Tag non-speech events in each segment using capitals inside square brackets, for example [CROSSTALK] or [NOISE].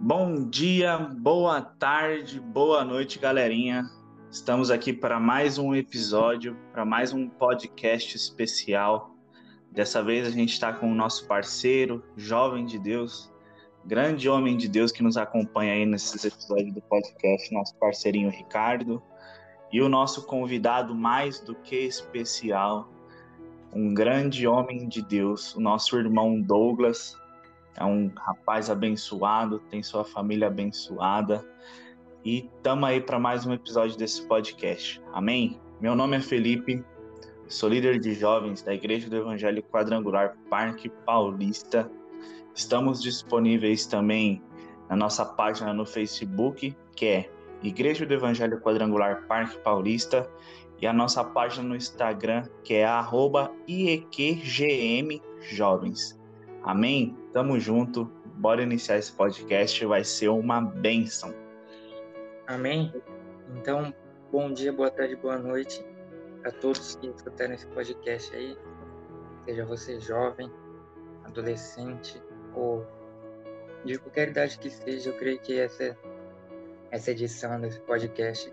Bom dia, boa tarde, boa noite, galerinha. Estamos aqui para mais um episódio, para mais um podcast especial. Dessa vez a gente está com o nosso parceiro, jovem de Deus, grande homem de Deus que nos acompanha aí nesses episódios do podcast, nosso parceirinho Ricardo, e o nosso convidado mais do que especial, um grande homem de Deus, o nosso irmão Douglas, é um rapaz abençoado, tem sua família abençoada. E estamos aí para mais um episódio desse podcast. Amém? Meu nome é Felipe, sou líder de jovens da Igreja do Evangelho Quadrangular Parque Paulista. Estamos disponíveis também na nossa página no Facebook, que é Igreja do Evangelho Quadrangular Parque Paulista, e a nossa página no Instagram, que é IEQGMJovens. Amém? Tamo junto. Bora iniciar esse podcast, vai ser uma bênção. Amém? Então, bom dia, boa tarde, boa noite a todos que escutaram esse podcast aí. Seja você jovem, adolescente ou de qualquer idade que seja, eu creio que essa, essa edição desse podcast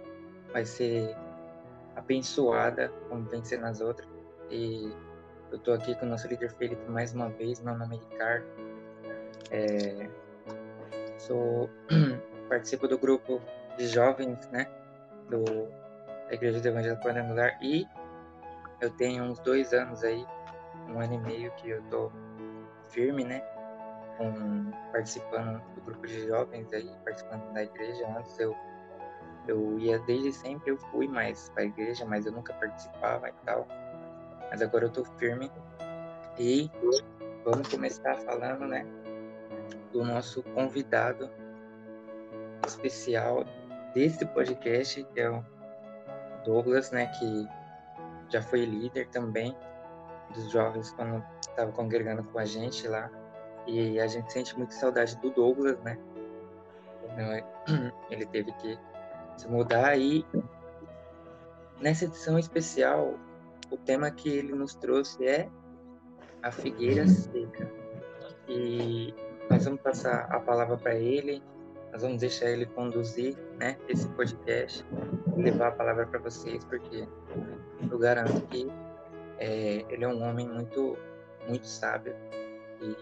vai ser abençoada, como vem sendo as outras. E eu estou aqui com o nosso líder Felipe mais uma vez. Meu nome é Ricardo. É, sou [CLEARS THROAT] participo do grupo de jovens, né, do da Igreja do Evangelho Quadrangular e eu tenho uns dois anos aí, um ano e meio que eu tô firme, né, com, participando do grupo de jovens aí, participando da igreja. Antes eu eu ia desde sempre, eu fui mais para a igreja, mas eu nunca participava e tal mas agora eu tô firme. E vamos começar falando, né, do nosso convidado especial desse podcast, que é o Douglas, né, que já foi líder também dos jovens quando estava congregando com a gente lá. E a gente sente muita saudade do Douglas, né? [CLEARS THROAT] Ele teve que se mudar e nessa edição especial o tema que ele nos trouxe é a figueira seca. E nós vamos passar a palavra para ele, nós vamos deixar ele conduzir né, esse podcast, levar a palavra para vocês, porque eu garanto que é, ele é um homem muito, muito sábio e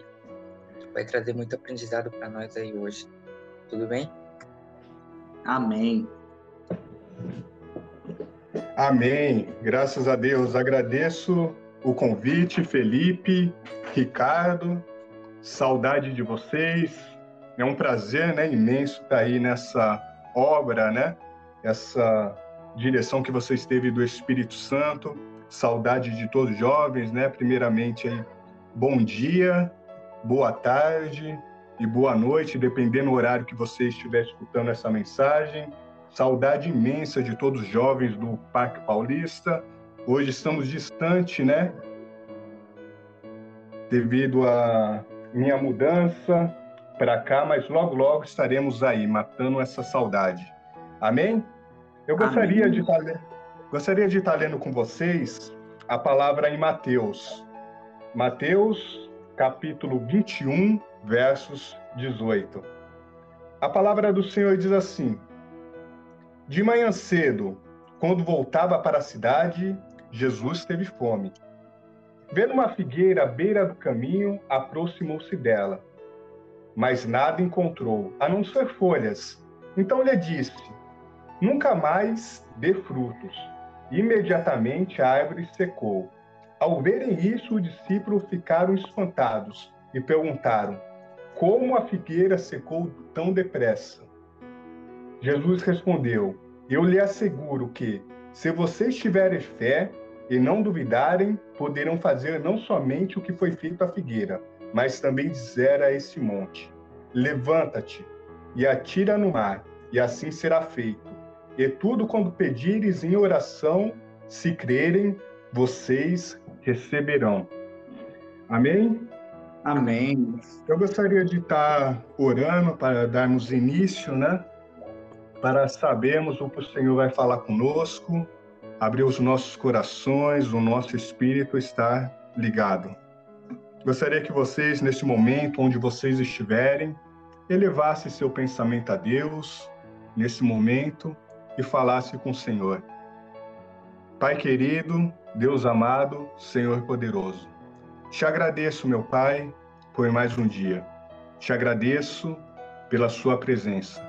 vai trazer muito aprendizado para nós aí hoje. Tudo bem? Amém. Amém. Graças a Deus. Agradeço o convite, Felipe, Ricardo. Saudade de vocês. É um prazer, né, imenso estar aí nessa obra, né? Essa direção que vocês teve do Espírito Santo. Saudade de todos os jovens, né? Primeiramente aí, bom dia, boa tarde e boa noite, dependendo do horário que você estiver escutando essa mensagem. Saudade imensa de todos os jovens do Parque Paulista. Hoje estamos distante, né? Devido à minha mudança para cá, mas logo, logo estaremos aí, matando essa saudade. Amém? Eu gostaria Amém. de estar tá gostaria de estar tá lendo com vocês a palavra em Mateus. Mateus, capítulo 21, versos 18. A palavra do Senhor diz assim: de manhã cedo, quando voltava para a cidade, Jesus teve fome. Vendo uma figueira à beira do caminho, aproximou-se dela. Mas nada encontrou, a não ser folhas. Então lhe disse: Nunca mais dê frutos. Imediatamente a árvore secou. Ao verem isso, os discípulos ficaram espantados e perguntaram: Como a figueira secou tão depressa? Jesus respondeu: Eu lhe asseguro que, se vocês tiverem fé e não duvidarem, poderão fazer não somente o que foi feito à figueira, mas também dizer a esse monte: Levanta-te e atira no mar, e assim será feito. E tudo quando pedires em oração, se crerem, vocês receberão. Amém? Amém. Eu gostaria de estar orando para darmos início, né? para sabermos o que o Senhor vai falar conosco, abrir os nossos corações, o nosso espírito estar ligado. gostaria que vocês, neste momento, onde vocês estiverem, elevassem seu pensamento a Deus, nesse momento, e falasse com o Senhor. Pai querido, Deus amado, Senhor poderoso, te agradeço, meu Pai, por mais um dia. Te agradeço pela Sua presença.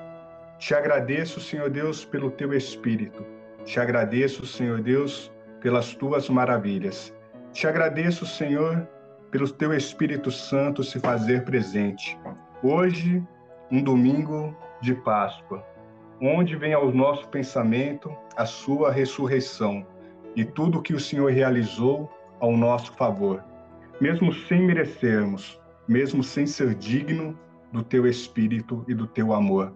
Te agradeço, Senhor Deus, pelo Teu Espírito. Te agradeço, Senhor Deus, pelas Tuas maravilhas. Te agradeço, Senhor, pelo Teu Espírito Santo se fazer presente. Hoje, um domingo de Páscoa, onde vem ao nosso pensamento a Sua ressurreição e tudo que o Senhor realizou ao nosso favor, mesmo sem merecermos, mesmo sem ser digno do teu espírito e do teu amor.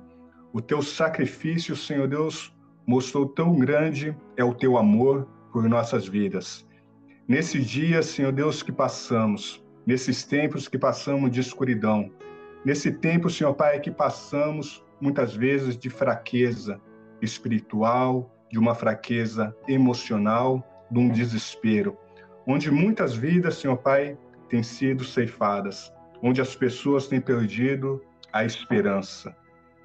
O teu sacrifício, Senhor Deus, mostrou tão grande é o teu amor por nossas vidas. Nesse dia, Senhor Deus, que passamos, nesses tempos que passamos de escuridão, nesse tempo, Senhor Pai, que passamos muitas vezes de fraqueza espiritual, de uma fraqueza emocional, de um desespero, onde muitas vidas, Senhor Pai, têm sido ceifadas, onde as pessoas têm perdido a esperança.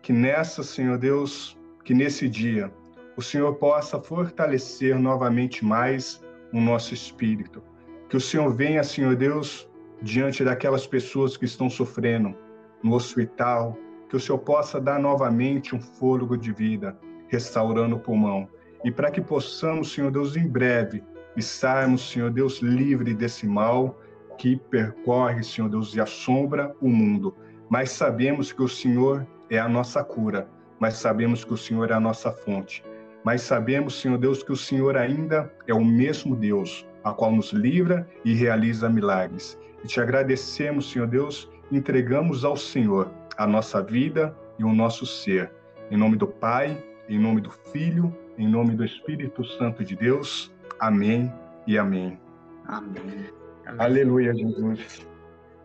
Que nessa, Senhor Deus, que nesse dia, o Senhor possa fortalecer novamente mais o nosso espírito. Que o Senhor venha, Senhor Deus, diante daquelas pessoas que estão sofrendo no hospital, que o Senhor possa dar novamente um fôlego de vida, restaurando o pulmão. E para que possamos, Senhor Deus, em breve estarmos, Senhor Deus, livre desse mal que percorre, Senhor Deus, e assombra o mundo. Mas sabemos que o Senhor é a nossa cura, mas sabemos que o Senhor é a nossa fonte. Mas sabemos, Senhor Deus, que o Senhor ainda é o mesmo Deus, a qual nos livra e realiza milagres. E te agradecemos, Senhor Deus, entregamos ao Senhor a nossa vida e o nosso ser. Em nome do Pai, em nome do Filho, em nome do Espírito Santo de Deus. Amém e amém. Amém. amém. Aleluia, Jesus.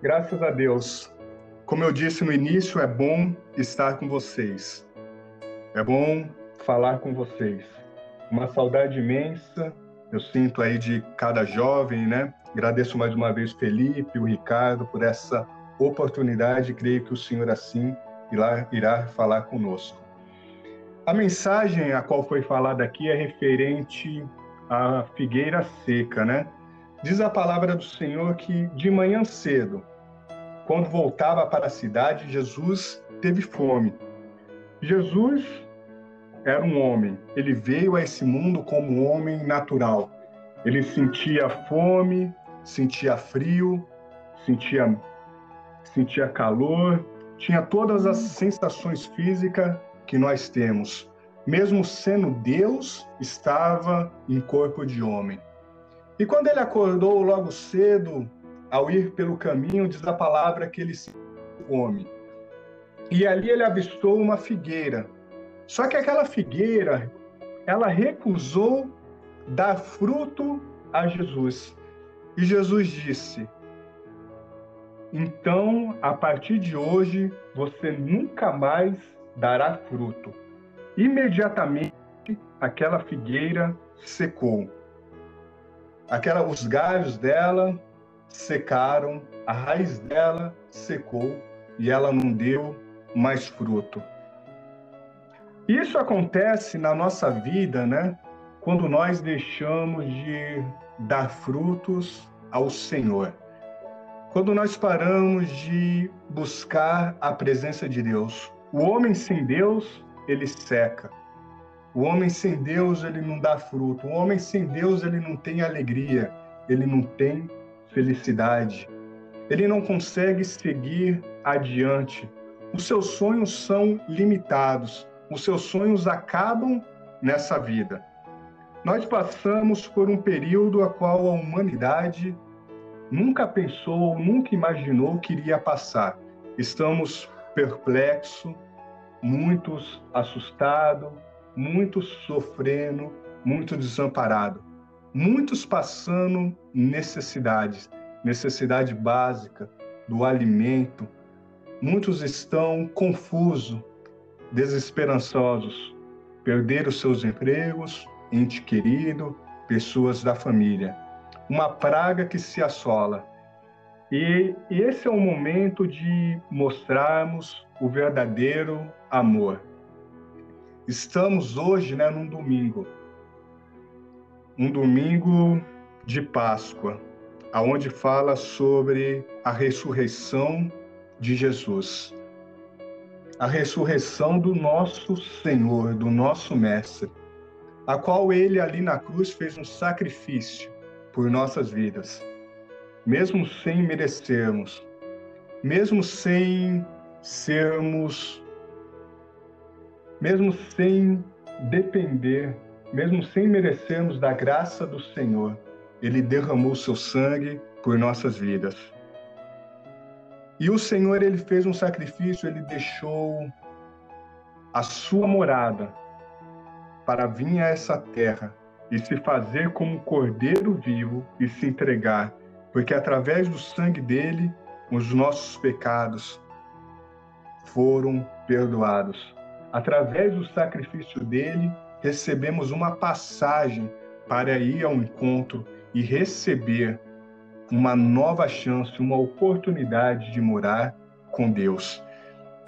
Graças a Deus. Como eu disse no início, é bom estar com vocês. É bom falar com vocês. Uma saudade imensa eu sinto aí de cada jovem, né? Agradeço mais uma vez Felipe, o Ricardo por essa oportunidade. Creio que o Senhor assim irá, irá falar conosco. A mensagem a qual foi falada aqui é referente à figueira seca, né? Diz a palavra do Senhor que de manhã cedo, quando voltava para a cidade, Jesus teve fome. Jesus era um homem. Ele veio a esse mundo como um homem natural. Ele sentia fome, sentia frio, sentia sentia calor, tinha todas as sensações físicas que nós temos. Mesmo sendo Deus, estava em corpo de homem. E quando ele acordou logo cedo, ao ir pelo caminho, diz a palavra que ele se fome. E ali ele avistou uma figueira. Só que aquela figueira, ela recusou dar fruto a Jesus. E Jesus disse: Então, a partir de hoje, você nunca mais dará fruto. Imediatamente aquela figueira secou. Aquela, os galhos dela secaram, a raiz dela secou e ela não deu mais fruto. Isso acontece na nossa vida, né? Quando nós deixamos de dar frutos ao Senhor. Quando nós paramos de buscar a presença de Deus. O homem sem Deus, ele seca. O homem sem Deus, ele não dá fruto. O homem sem Deus, ele não tem alegria, ele não tem felicidade. Ele não consegue seguir adiante. Os seus sonhos são limitados. Os seus sonhos acabam nessa vida. Nós passamos por um período a qual a humanidade nunca pensou, nunca imaginou que iria passar. Estamos perplexos, muitos assustados, muitos sofrendo, muitos desamparados, muitos passando necessidades, necessidade básica do alimento. Muitos estão confusos, desesperançosos, perderam seus empregos, ente querido, pessoas da família. Uma praga que se assola. E esse é o momento de mostrarmos o verdadeiro amor. Estamos hoje, né, num domingo. Um domingo de Páscoa, aonde fala sobre a ressurreição de Jesus. A ressurreição do nosso Senhor, do nosso mestre, a qual ele ali na cruz fez um sacrifício por nossas vidas mesmo sem merecermos, mesmo sem sermos, mesmo sem depender, mesmo sem merecermos da graça do Senhor, Ele derramou seu sangue por nossas vidas. E o Senhor, Ele fez um sacrifício, Ele deixou a sua morada para vir a essa terra e se fazer como cordeiro vivo e se entregar porque através do sangue dele, os nossos pecados foram perdoados. Através do sacrifício dele, recebemos uma passagem para ir ao encontro e receber uma nova chance, uma oportunidade de morar com Deus.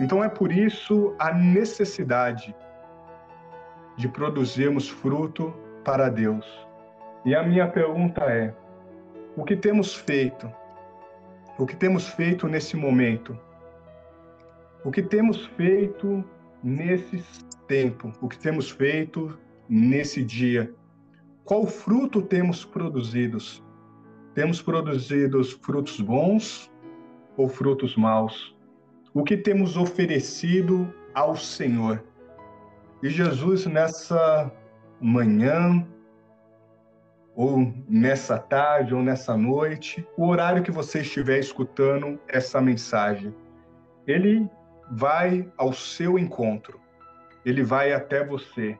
Então é por isso a necessidade de produzirmos fruto para Deus. E a minha pergunta é: o que temos feito? O que temos feito nesse momento? O que temos feito nesse tempo? O que temos feito nesse dia? Qual fruto temos produzidos? Temos produzido frutos bons ou frutos maus? O que temos oferecido ao Senhor? E Jesus, nessa manhã, ou nessa tarde, ou nessa noite, o horário que você estiver escutando essa mensagem. Ele vai ao seu encontro, ele vai até você.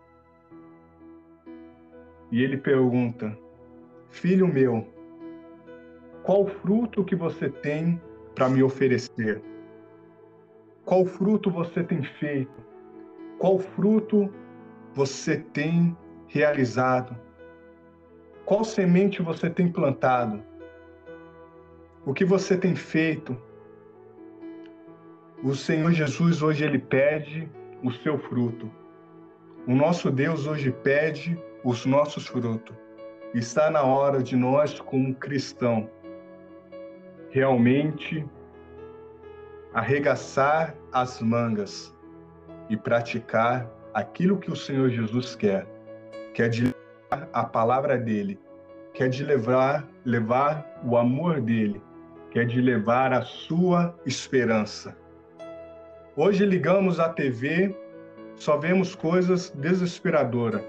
E ele pergunta: Filho meu, qual fruto que você tem para me oferecer? Qual fruto você tem feito? Qual fruto você tem realizado? Qual semente você tem plantado? O que você tem feito? O Senhor Jesus hoje ele pede o seu fruto. O nosso Deus hoje pede os nossos frutos. Está na hora de nós, como cristão, realmente arregaçar as mangas e praticar aquilo que o Senhor Jesus quer, que é de a palavra dele, que é de levar, levar o amor dele, que é de levar a sua esperança. Hoje ligamos a TV, só vemos coisas desesperadoras,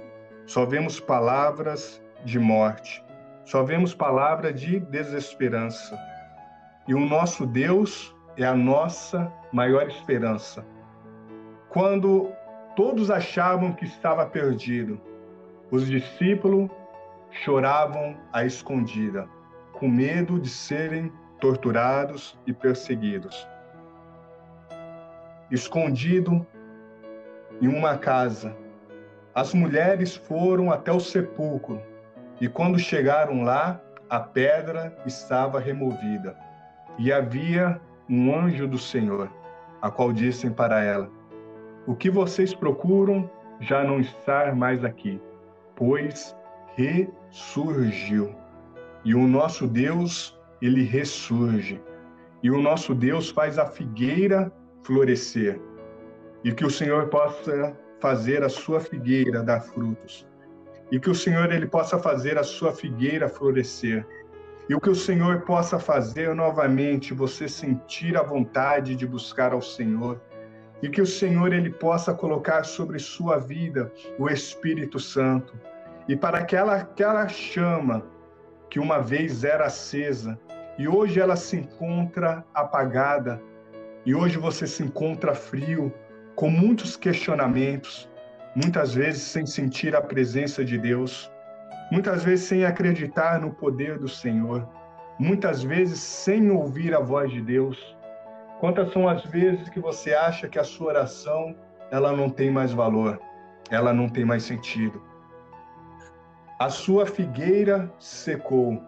só vemos palavras de morte, só vemos palavras de desesperança. E o nosso Deus é a nossa maior esperança. Quando todos achavam que estava perdido, os discípulos choravam à escondida, com medo de serem torturados e perseguidos. Escondido em uma casa, as mulheres foram até o sepulcro e, quando chegaram lá, a pedra estava removida e havia um anjo do Senhor, a qual dissem para ela: O que vocês procuram já não está mais aqui pois ressurgiu. E o nosso Deus, ele ressurge. E o nosso Deus faz a figueira florescer. E que o Senhor possa fazer a sua figueira dar frutos. E que o Senhor ele possa fazer a sua figueira florescer. E o que o Senhor possa fazer novamente você sentir a vontade de buscar ao Senhor. E que o Senhor ele possa colocar sobre sua vida o Espírito Santo e para aquela, aquela chama que uma vez era acesa e hoje ela se encontra apagada, e hoje você se encontra frio, com muitos questionamentos, muitas vezes sem sentir a presença de Deus, muitas vezes sem acreditar no poder do Senhor, muitas vezes sem ouvir a voz de Deus. Quantas são as vezes que você acha que a sua oração ela não tem mais valor, ela não tem mais sentido? A sua figueira secou,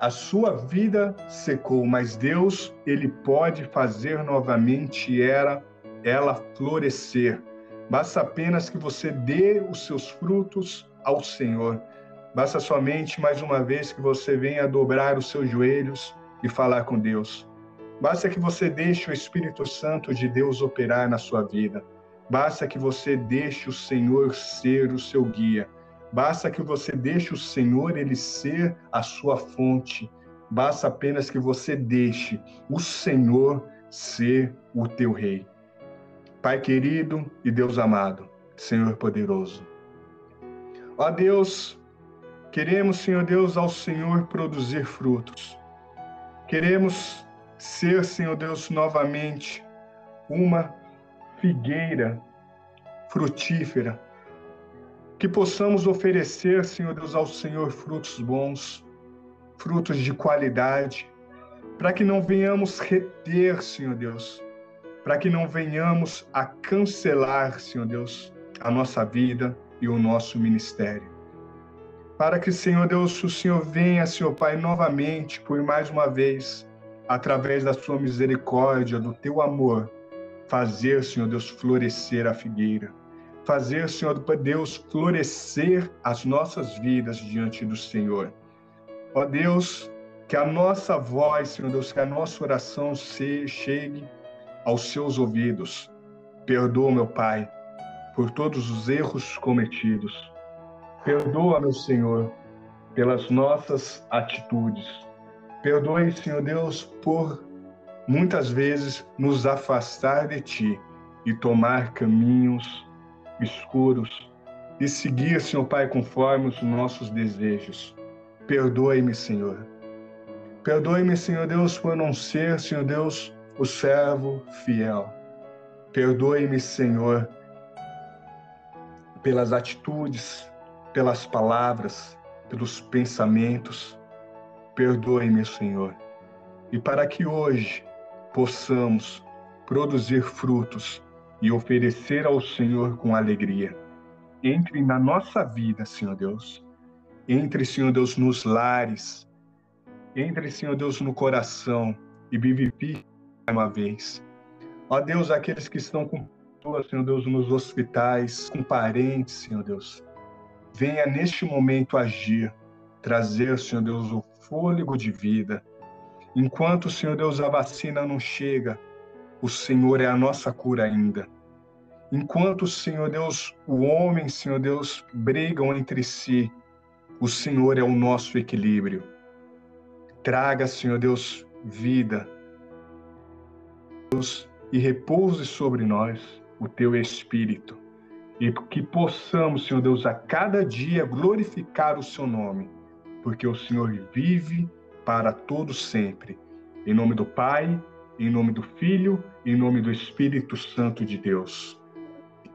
a sua vida secou, mas Deus, ele pode fazer novamente ela, ela florescer. Basta apenas que você dê os seus frutos ao Senhor. Basta somente mais uma vez que você venha dobrar os seus joelhos e falar com Deus. Basta que você deixe o Espírito Santo de Deus operar na sua vida. Basta que você deixe o Senhor ser o seu guia. Basta que você deixe o Senhor ele ser a sua fonte. Basta apenas que você deixe o Senhor ser o teu rei. Pai querido e Deus amado, Senhor poderoso. Ó Deus, queremos, Senhor Deus, ao Senhor produzir frutos. Queremos ser, Senhor Deus, novamente uma figueira frutífera que possamos oferecer, Senhor Deus, ao Senhor frutos bons, frutos de qualidade, para que não venhamos reter, Senhor Deus, para que não venhamos a cancelar, Senhor Deus, a nossa vida e o nosso ministério. Para que, Senhor Deus, o Senhor venha, Senhor Pai, novamente, por mais uma vez, através da sua misericórdia, do teu amor, fazer, Senhor Deus, florescer a figueira fazer, Senhor Deus, florescer as nossas vidas diante do Senhor. Ó Deus, que a nossa voz, Senhor Deus, que a nossa oração se chegue aos seus ouvidos. Perdoa, meu Pai, por todos os erros cometidos. Perdoa, meu Senhor, pelas nossas atitudes. Perdoe, Senhor Deus, por muitas vezes nos afastar de Ti e tomar caminhos escuros e seguir, Senhor Pai, conforme os nossos desejos. Perdoe-me, Senhor. Perdoe-me, Senhor Deus, por não ser, Senhor Deus, o servo fiel. Perdoe-me, Senhor, pelas atitudes, pelas palavras, pelos pensamentos. Perdoe-me, Senhor. E para que hoje possamos produzir frutos e oferecer ao Senhor com alegria. Entre na nossa vida, Senhor Deus. Entre, Senhor Deus, nos lares. Entre, Senhor Deus, no coração e vivifique uma vez. Ó Deus, aqueles que estão com Senhor Deus, nos hospitais, com parentes, Senhor Deus. Venha neste momento agir, trazer, Senhor Deus, o fôlego de vida. Enquanto, Senhor Deus, a vacina não chega, o Senhor é a nossa cura ainda. Enquanto, Senhor Deus, o homem, Senhor Deus, brigam entre si, o Senhor é o nosso equilíbrio. Traga, Senhor Deus, vida, Deus, e repouse sobre nós o teu Espírito. E que possamos, Senhor Deus, a cada dia glorificar o seu nome, porque o Senhor vive para todo sempre. Em nome do Pai, em nome do Filho, em nome do Espírito Santo de Deus.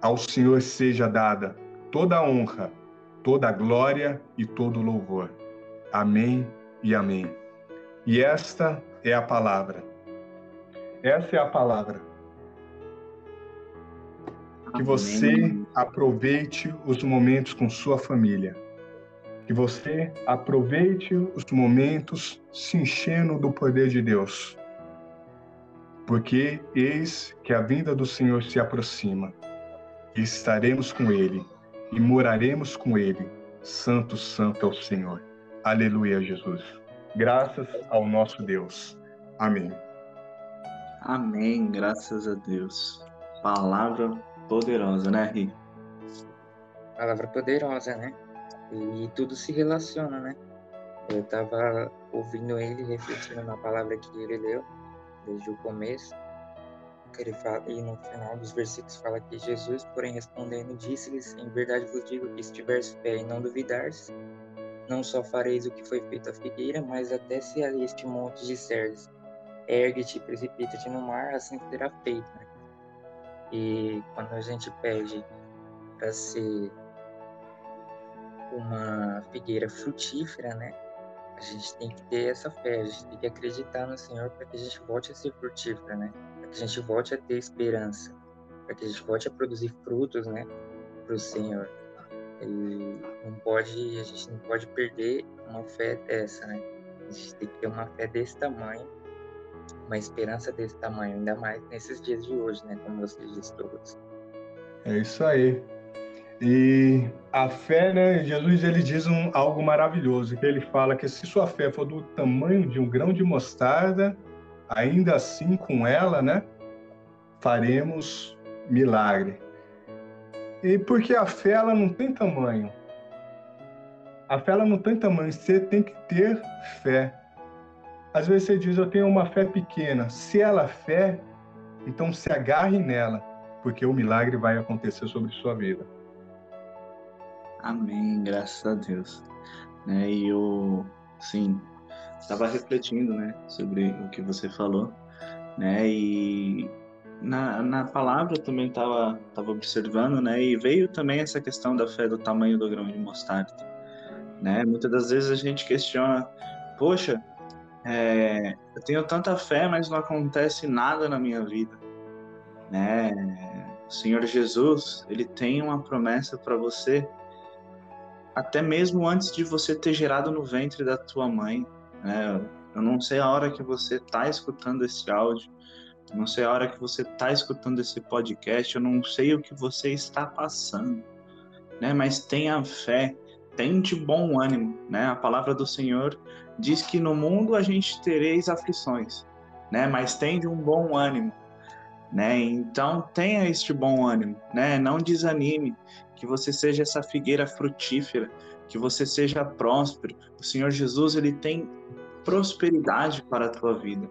Ao Senhor seja dada toda a honra, toda a glória e todo o louvor. Amém e amém. E esta é a palavra. Essa é a palavra. Que você aproveite os momentos com sua família. Que você aproveite os momentos se enchendo do poder de Deus porque eis que a vinda do Senhor se aproxima. E estaremos com ele e moraremos com ele. Santo, santo é o Senhor. Aleluia, Jesus. Graças ao nosso Deus. Amém. Amém, graças a Deus. Palavra poderosa, né, Ri? Palavra poderosa, né? E tudo se relaciona, né? Eu estava ouvindo ele, refletindo na palavra que ele leu desde o começo, que ele fala, e no final dos versículos fala que Jesus, porém respondendo, disse-lhes: Em verdade vos digo que se tiveres fé e não duvidares, não só fareis o que foi feito à figueira, mas até se a este monte disseres: Ergue-te e precipita-te no mar, assim será feito. Né? E quando a gente pede para ser uma figueira frutífera, né? a gente tem que ter essa fé, a gente tem que acreditar no Senhor para que a gente volte a ser frutífera, né? Para que a gente volte a ter esperança, para que a gente volte a produzir frutos, né? Para o Senhor. E não pode, a gente não pode perder uma fé dessa, né? A gente tem que ter uma fé desse tamanho, uma esperança desse tamanho, ainda mais nesses dias de hoje, né? Como você disse, Douglas. É isso aí. E a fé, né? Jesus ele diz um, algo maravilhoso, que ele fala que se sua fé for do tamanho de um grão de mostarda, ainda assim com ela, né? Faremos milagre. E porque a fé ela não tem tamanho. A fé ela não tem tamanho, você tem que ter fé. Às vezes você diz, eu tenho uma fé pequena. Se ela é fé, então se agarre nela, porque o milagre vai acontecer sobre sua vida. Amém, graças a Deus. Né, e eu, sim, estava refletindo, né, sobre o que você falou, né, e na, na palavra também estava tava observando, né? E veio também essa questão da fé do tamanho do grão de mostarda, né? Muitas das vezes a gente questiona, poxa, é, eu tenho tanta fé, mas não acontece nada na minha vida, né? O Senhor Jesus, ele tem uma promessa para você, até mesmo antes de você ter gerado no ventre da tua mãe, né? Eu não sei a hora que você está escutando esse áudio, não sei a hora que você está escutando esse podcast, eu não sei o que você está passando, né? Mas tenha fé, tenha de bom ânimo, né? A palavra do Senhor diz que no mundo a gente tereis aflições, né? Mas tenha de um bom ânimo, né? Então tenha este bom ânimo, né? Não desanime, que você seja essa figueira frutífera, que você seja próspero. O Senhor Jesus ele tem prosperidade para a tua vida.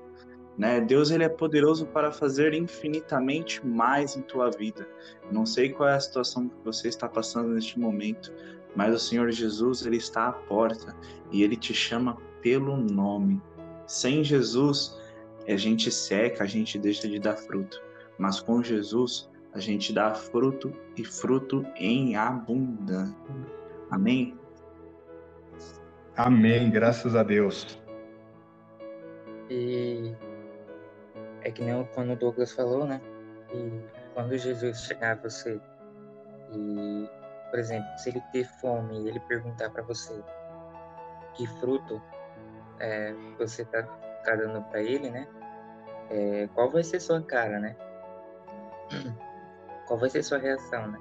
Né? Deus ele é poderoso para fazer infinitamente mais em tua vida. Não sei qual é a situação que você está passando neste momento, mas o Senhor Jesus ele está à porta e ele te chama pelo nome. Sem Jesus, a gente seca, a gente deixa de dar fruto, mas com Jesus a gente dá fruto e fruto em abundância. Amém. Amém, graças a Deus. E é que nem quando o Douglas falou, né? E quando Jesus chegar a você e, por exemplo, se ele ter fome e ele perguntar para você que fruto é, você tá, tá dando para ele, né? É, qual vai ser sua cara, né? [CLEARS THROAT] Qual vai ser sua reação, né?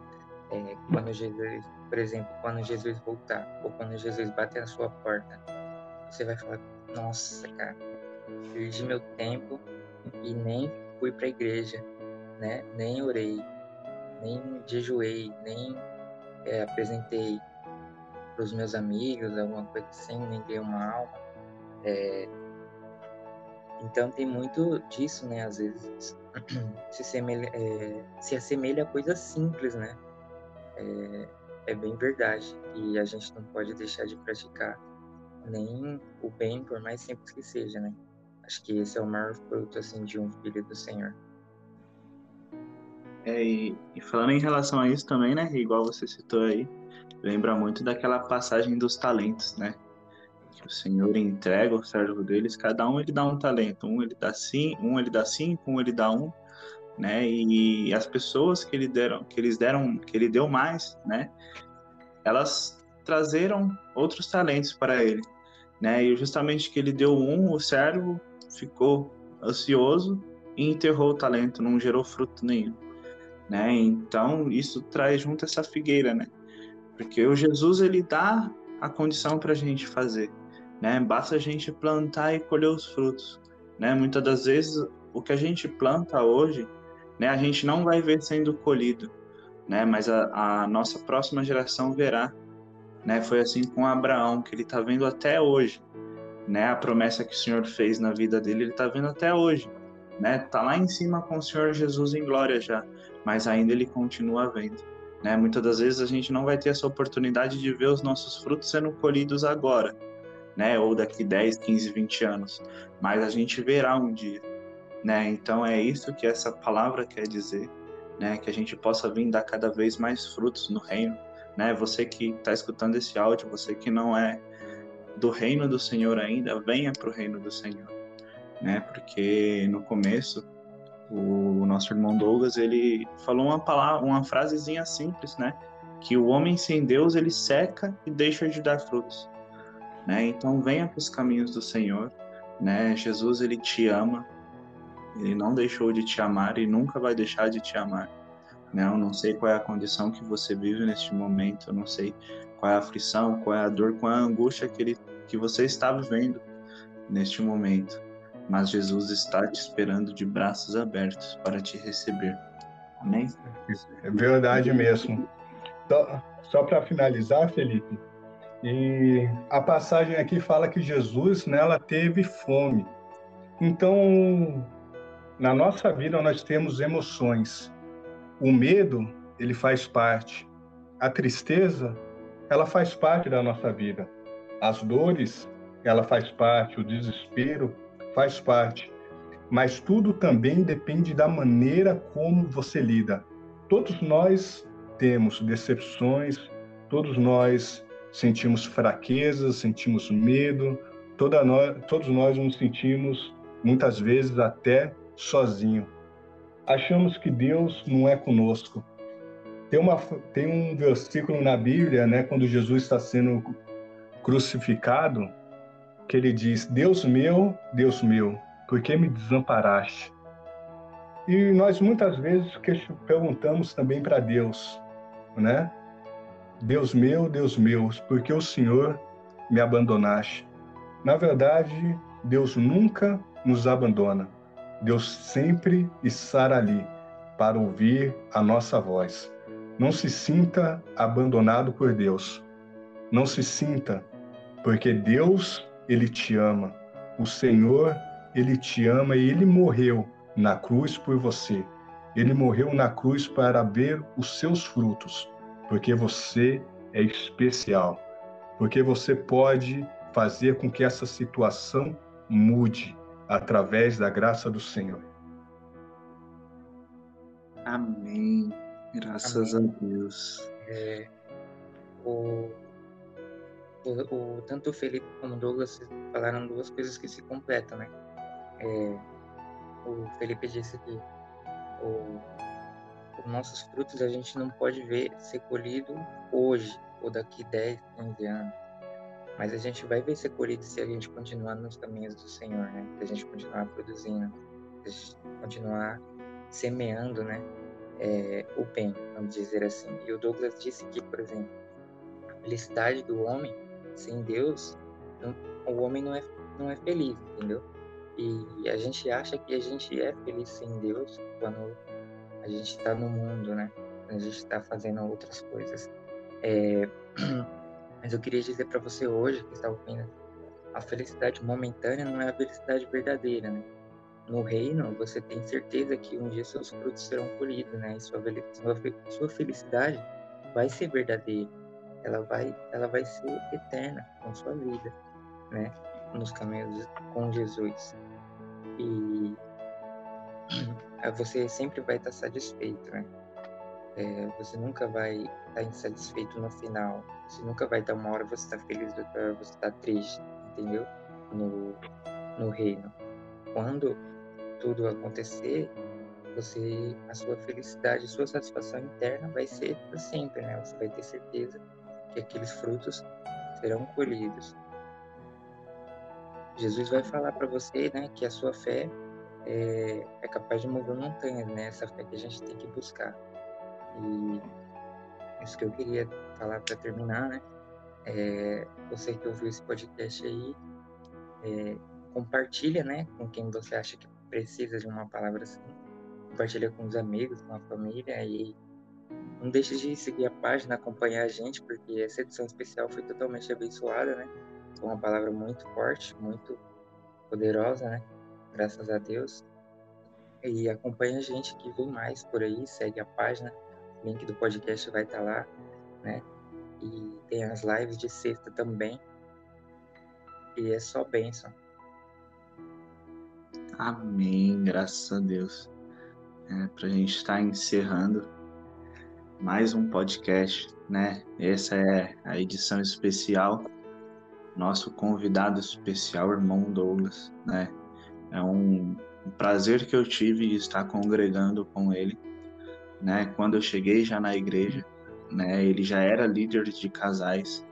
É, quando Jesus, por exemplo, quando Jesus voltar ou quando Jesus bater na sua porta, você vai falar: Nossa, cara, perdi meu tempo e nem fui para a igreja, né? Nem orei, nem jejuei, nem é, apresentei para os meus amigos alguma coisa assim, nem dei uma alma. É, então tem muito disso, né? Às vezes [CLEARS THROAT] se, semelha, é, se assemelha a coisas simples, né? É, é bem verdade. E a gente não pode deixar de praticar nem o bem, por mais simples que seja, né? Acho que esse é o maior fruto assim de um filho do Senhor. É, e, e, falando em relação a isso também, né, igual você citou aí, lembra muito daquela passagem dos talentos, né? Que o Senhor entrega ao servo deles, cada um ele dá um talento, um ele dá cinco, um ele dá cinco, um ele dá um, né? E as pessoas que ele deram, que eles deram, que ele deu mais, né? Elas trazeram outros talentos para ele, né? E justamente que ele deu um, o servo ficou ansioso e enterrou o talento, não gerou fruto nenhum, né? Então isso traz junto essa figueira, né? Porque o Jesus ele dá a condição para a gente fazer, né? Basta a gente plantar e colher os frutos, né? Muitas das vezes o que a gente planta hoje, né? A gente não vai ver sendo colhido, né? Mas a, a nossa próxima geração verá, né? Foi assim com Abraão que ele está vendo até hoje, né? A promessa que o Senhor fez na vida dele, ele está vendo até hoje, né? Tá lá em cima com o Senhor Jesus em glória já, mas ainda ele continua vendo, né? Muitas das vezes a gente não vai ter essa oportunidade de ver os nossos frutos sendo colhidos agora, né? Ou daqui 10, 15, 20 anos, mas a gente verá um dia, né? Então é isso que essa palavra quer dizer, né? Que a gente possa vir dar cada vez mais frutos no reino, né? Você que está escutando esse áudio, você que não é do reino do Senhor ainda, venha para o reino do Senhor, né? Porque no começo o nosso irmão Douglas ele falou uma palavra, uma frasezinha simples, né? Que o homem sem Deus ele seca e deixa de dar frutos, né? Então venha para os caminhos do Senhor, né? Jesus ele te ama, ele não deixou de te amar e nunca vai deixar de te amar. Né? Eu não sei qual é a condição que você vive neste momento, eu não sei qual é a aflição, qual é a dor, qual é a angústia que, ele, que você está vivendo neste momento. Mas Jesus está te esperando de braços abertos para te receber. Amém? É verdade mesmo. Só, só para finalizar, Felipe, e a passagem aqui fala que Jesus nela teve fome. Então, na nossa vida nós temos emoções. O medo, ele faz parte. A tristeza, ela faz parte da nossa vida. As dores, ela faz parte. O desespero faz parte. Mas tudo também depende da maneira como você lida. Todos nós temos decepções, todos nós sentimos fraquezas, sentimos medo, nós, todos nós nos sentimos muitas vezes até sozinho. Achamos que Deus não é conosco. Tem, uma, tem um versículo na Bíblia, né, quando Jesus está sendo crucificado, que ele diz: Deus meu, Deus meu, por que me desamparaste? E nós muitas vezes perguntamos também para Deus, né? Deus meu, Deus meu, por que o Senhor me abandonaste? Na verdade, Deus nunca nos abandona. Deus sempre estará ali para ouvir a nossa voz. Não se sinta abandonado por Deus. Não se sinta, porque Deus, ele te ama. O Senhor, ele te ama e ele morreu na cruz por você. Ele morreu na cruz para ver os seus frutos, porque você é especial, porque você pode fazer com que essa situação mude através da graça do Senhor. Amém. Graças Amém. a Deus. É, o, o, o, tanto o Felipe como o Douglas falaram duas coisas que se completam, né? É, o Felipe disse que o, os nossos frutos a gente não pode ver ser colhido hoje ou daqui 10, 15 anos. Mas a gente vai ver ser colhido se a gente continuar nos caminhos do Senhor, né? Se a gente continuar produzindo, se a gente continuar semeando, né? É, o bem, vamos dizer assim. E o Douglas disse que, por exemplo, a felicidade do homem sem Deus, não, o homem não é, não é feliz, entendeu? E a gente acha que a gente é feliz sem Deus quando a gente está no mundo, né? A gente está fazendo outras coisas. É, [CLEARS THROAT] Mas eu queria dizer para você hoje, que está ouvindo, a felicidade momentânea não é a felicidade verdadeira, né? No reino, você tem certeza que um dia seus frutos serão colhidos, né? E sua, sua felicidade vai ser verdadeira. Ela vai, ela vai ser eterna com sua vida, né? Nos caminhos com Jesus. E você sempre vai estar satisfeito, né? É, você nunca vai estar insatisfeito no final. Você nunca vai dar uma hora você estar tá feliz, outra hora você estar tá triste, entendeu? No, no reino. Quando tudo acontecer, você, a sua felicidade, a sua satisfação interna vai ser para sempre, né? Você vai ter certeza que aqueles frutos serão colhidos. Jesus vai falar para você, né, que a sua fé é, é capaz de mover montanhas, né? Essa fé que a gente tem que buscar. E isso que eu queria falar para terminar, né? É, você que ouviu esse podcast aí, é, compartilha, né, com quem você acha que precisa de uma palavra assim. Compartilha com os amigos, com a família e não deixe de seguir a página, acompanhar a gente, porque essa edição especial foi totalmente abençoada, né? Com uma palavra muito forte, muito poderosa, né? Graças a Deus. E acompanha a gente que vem mais por aí, segue a página link do podcast vai estar tá lá, né? E tem as lives de sexta também. E é só bênção. Amém, graças a Deus. É, Para a gente estar tá encerrando mais um podcast, né? Essa é a edição especial. Nosso convidado especial, irmão Douglas, né? É um prazer que eu tive estar congregando com ele né? Quando eu cheguei já na igreja, né? Ele já era líder de casais,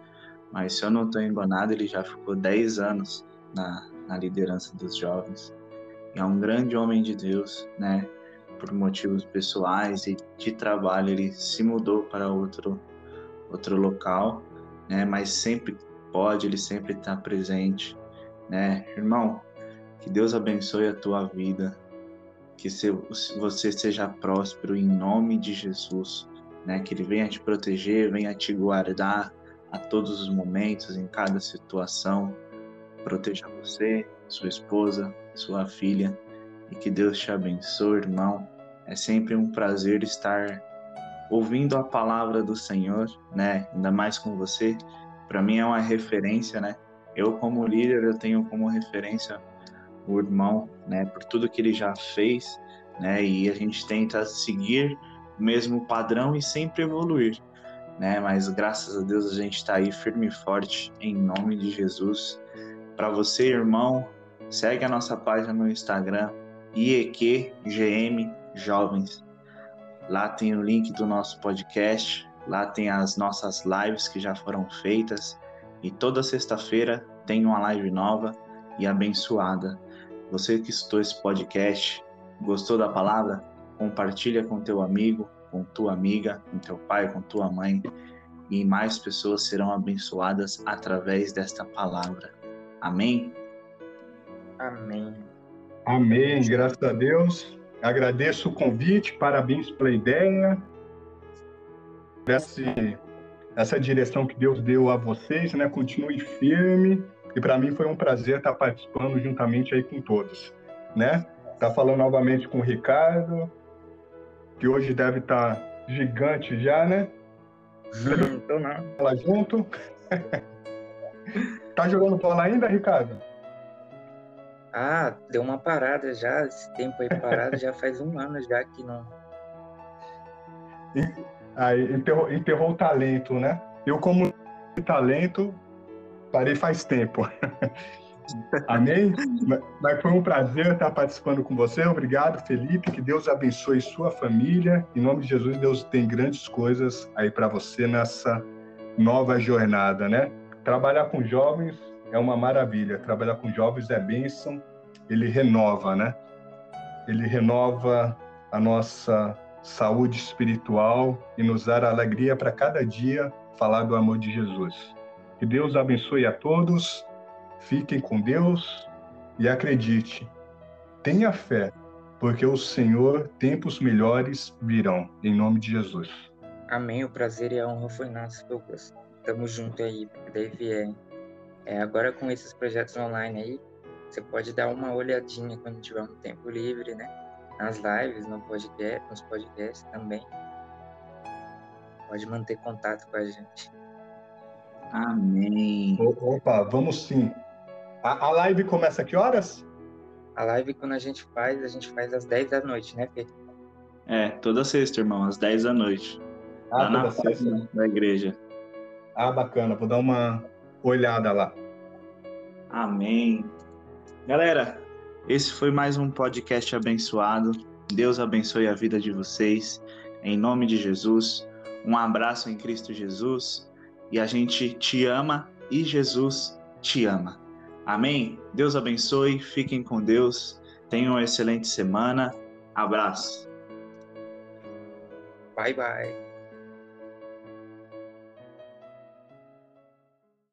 mas se eu não estou enganado, ele já ficou 10 anos na, na liderança dos jovens. E é um grande homem de Deus, né? Por motivos pessoais e de trabalho, ele se mudou para outro, outro local, né? Mas sempre pode, ele sempre está presente, né? Irmão, que Deus abençoe a tua vida, que você seja próspero em nome de Jesus, né? Que Ele venha te proteger, venha te guardar a todos os momentos, em cada situação. Proteja você, sua esposa, sua filha e que Deus te abençoe, irmão. É sempre um prazer estar ouvindo a palavra do Senhor, né? Ainda mais com você. Para mim é uma referência, né? Eu como líder eu tenho como referência o irmão, né, por tudo que ele já fez, né, e a gente tenta seguir o mesmo padrão e sempre evoluir, né, mas graças a Deus a gente está aí firme e forte em nome de Jesus. Para você, irmão, segue a nossa página no Instagram, IEQGM Jovens. Lá tem o link do nosso podcast, lá tem as nossas lives que já foram feitas e toda sexta-feira tem uma live nova e abençoada você que escutou esse podcast, gostou da palavra? Compartilha com teu amigo, com tua amiga, com teu pai, com tua mãe, e mais pessoas serão abençoadas através desta palavra. Amém? Amém. Amém, graças a Deus. Agradeço o convite, parabéns pela ideia, essa, essa direção que Deus deu a vocês, né? Continue firme e para mim foi um prazer estar participando juntamente aí com todos, né? Tá falando novamente com o Ricardo, que hoje deve estar tá gigante já, né? Tô não. Bola junto. [LAUGHS] tá jogando bola ainda, Ricardo? Ah, deu uma parada já, esse tempo aí parado já faz um ano já que não. Aí enterrou, enterrou o talento, né? Eu como talento, Parei faz tempo. [LAUGHS] Amém? Mas foi um prazer estar participando com você. Obrigado, Felipe. Que Deus abençoe sua família. Em nome de Jesus, Deus tem grandes coisas aí para você nessa nova jornada, né? Trabalhar com jovens é uma maravilha. Trabalhar com jovens é bênção. Ele renova, né? Ele renova a nossa saúde espiritual e nos dá alegria para cada dia falar do amor de Jesus. Que Deus abençoe a todos. Fiquem com Deus e acredite. Tenha fé, porque o Senhor, tempos melhores virão. Em nome de Jesus. Amém. O prazer e a honra foi nosso, Douglas. Tamo junto aí, Dave. É, é, agora com esses projetos online aí, você pode dar uma olhadinha quando tiver um tempo livre, né? Nas lives, no podcast, nos podcasts também. Pode manter contato com a gente. Amém. Opa, vamos sim. A, a live começa a que horas? A live, quando a gente faz, a gente faz às 10 da noite, né, Fê? É, toda sexta, irmão, às 10 da noite. Ah, lá na sexta da igreja. Ah, bacana. Vou dar uma olhada lá. Amém. Galera, esse foi mais um podcast abençoado. Deus abençoe a vida de vocês. Em nome de Jesus. Um abraço em Cristo Jesus e a gente te ama e Jesus te ama. Amém? Deus abençoe, fiquem com Deus, tenham uma excelente semana. Abraço. Bye, bye.